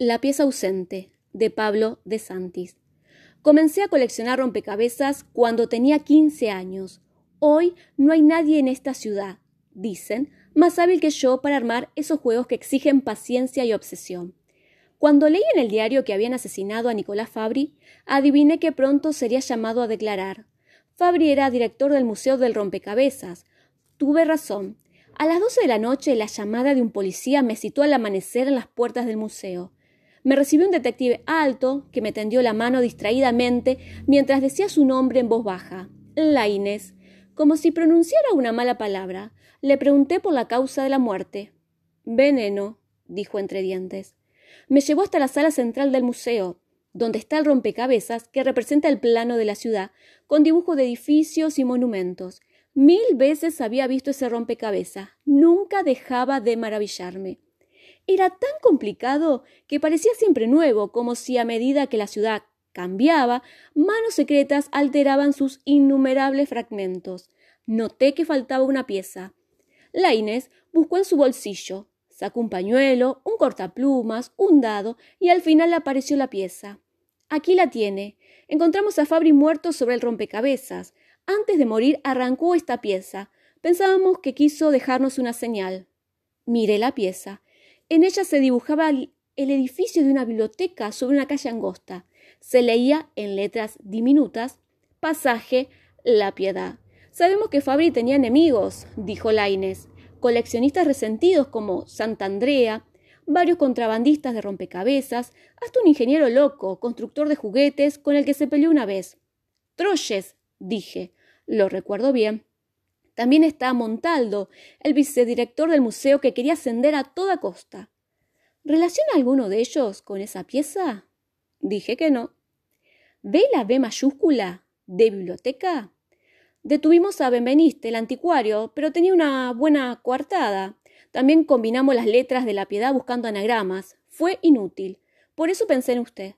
La pieza ausente, de Pablo de Santis. Comencé a coleccionar rompecabezas cuando tenía 15 años. Hoy no hay nadie en esta ciudad, dicen, más hábil que yo para armar esos juegos que exigen paciencia y obsesión. Cuando leí en el diario que habían asesinado a Nicolás Fabri, adiviné que pronto sería llamado a declarar. Fabri era director del Museo del Rompecabezas. Tuve razón. A las doce de la noche la llamada de un policía me citó al amanecer en las puertas del museo. Me recibió un detective alto que me tendió la mano distraídamente mientras decía su nombre en voz baja. Laines. Como si pronunciara una mala palabra. Le pregunté por la causa de la muerte. Veneno, dijo entre dientes. Me llevó hasta la sala central del museo, donde está el rompecabezas que representa el plano de la ciudad, con dibujos de edificios y monumentos. Mil veces había visto ese rompecabezas. Nunca dejaba de maravillarme. Era tan complicado que parecía siempre nuevo, como si a medida que la ciudad cambiaba, manos secretas alteraban sus innumerables fragmentos. Noté que faltaba una pieza. La Inés buscó en su bolsillo, sacó un pañuelo, un cortaplumas, un dado, y al final apareció la pieza. Aquí la tiene. Encontramos a Fabri muerto sobre el rompecabezas. Antes de morir arrancó esta pieza. Pensábamos que quiso dejarnos una señal. Miré la pieza. En ella se dibujaba el edificio de una biblioteca sobre una calle angosta. Se leía en letras diminutas Pasaje La Piedad. Sabemos que Fabri tenía enemigos, dijo Laines, coleccionistas resentidos como Santa Andrea, varios contrabandistas de rompecabezas, hasta un ingeniero loco, constructor de juguetes, con el que se peleó una vez. Troyes, dije, lo recuerdo bien. También está Montaldo, el vicedirector del museo que quería ascender a toda costa. ¿Relaciona alguno de ellos con esa pieza? Dije que no. ¿Ve la B mayúscula de biblioteca? Detuvimos a Benveniste, el anticuario, pero tenía una buena coartada. También combinamos las letras de la piedad buscando anagramas. Fue inútil. Por eso pensé en usted.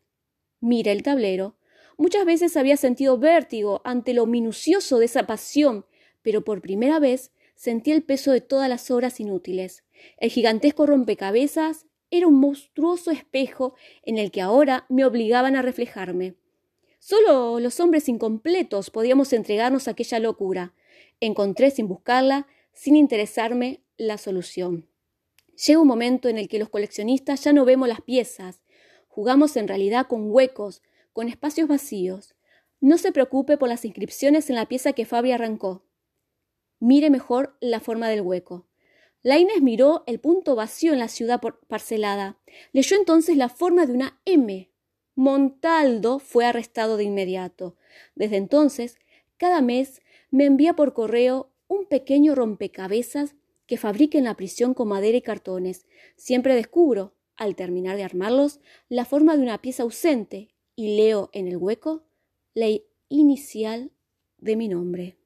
Mire el tablero. Muchas veces había sentido vértigo ante lo minucioso de esa pasión, pero por primera vez sentí el peso de todas las obras inútiles. El gigantesco rompecabezas era un monstruoso espejo en el que ahora me obligaban a reflejarme. Solo los hombres incompletos podíamos entregarnos a aquella locura. Encontré sin buscarla, sin interesarme, la solución. Llega un momento en el que los coleccionistas ya no vemos las piezas, jugamos en realidad con huecos, con espacios vacíos. No se preocupe por las inscripciones en la pieza que Fabi arrancó. Mire mejor la forma del hueco. La Inés miró el punto vacío en la ciudad parcelada. Leyó entonces la forma de una M. Montaldo fue arrestado de inmediato. Desde entonces, cada mes me envía por correo un pequeño rompecabezas que fabrique en la prisión con madera y cartones. Siempre descubro, al terminar de armarlos, la forma de una pieza ausente y leo en el hueco la inicial de mi nombre.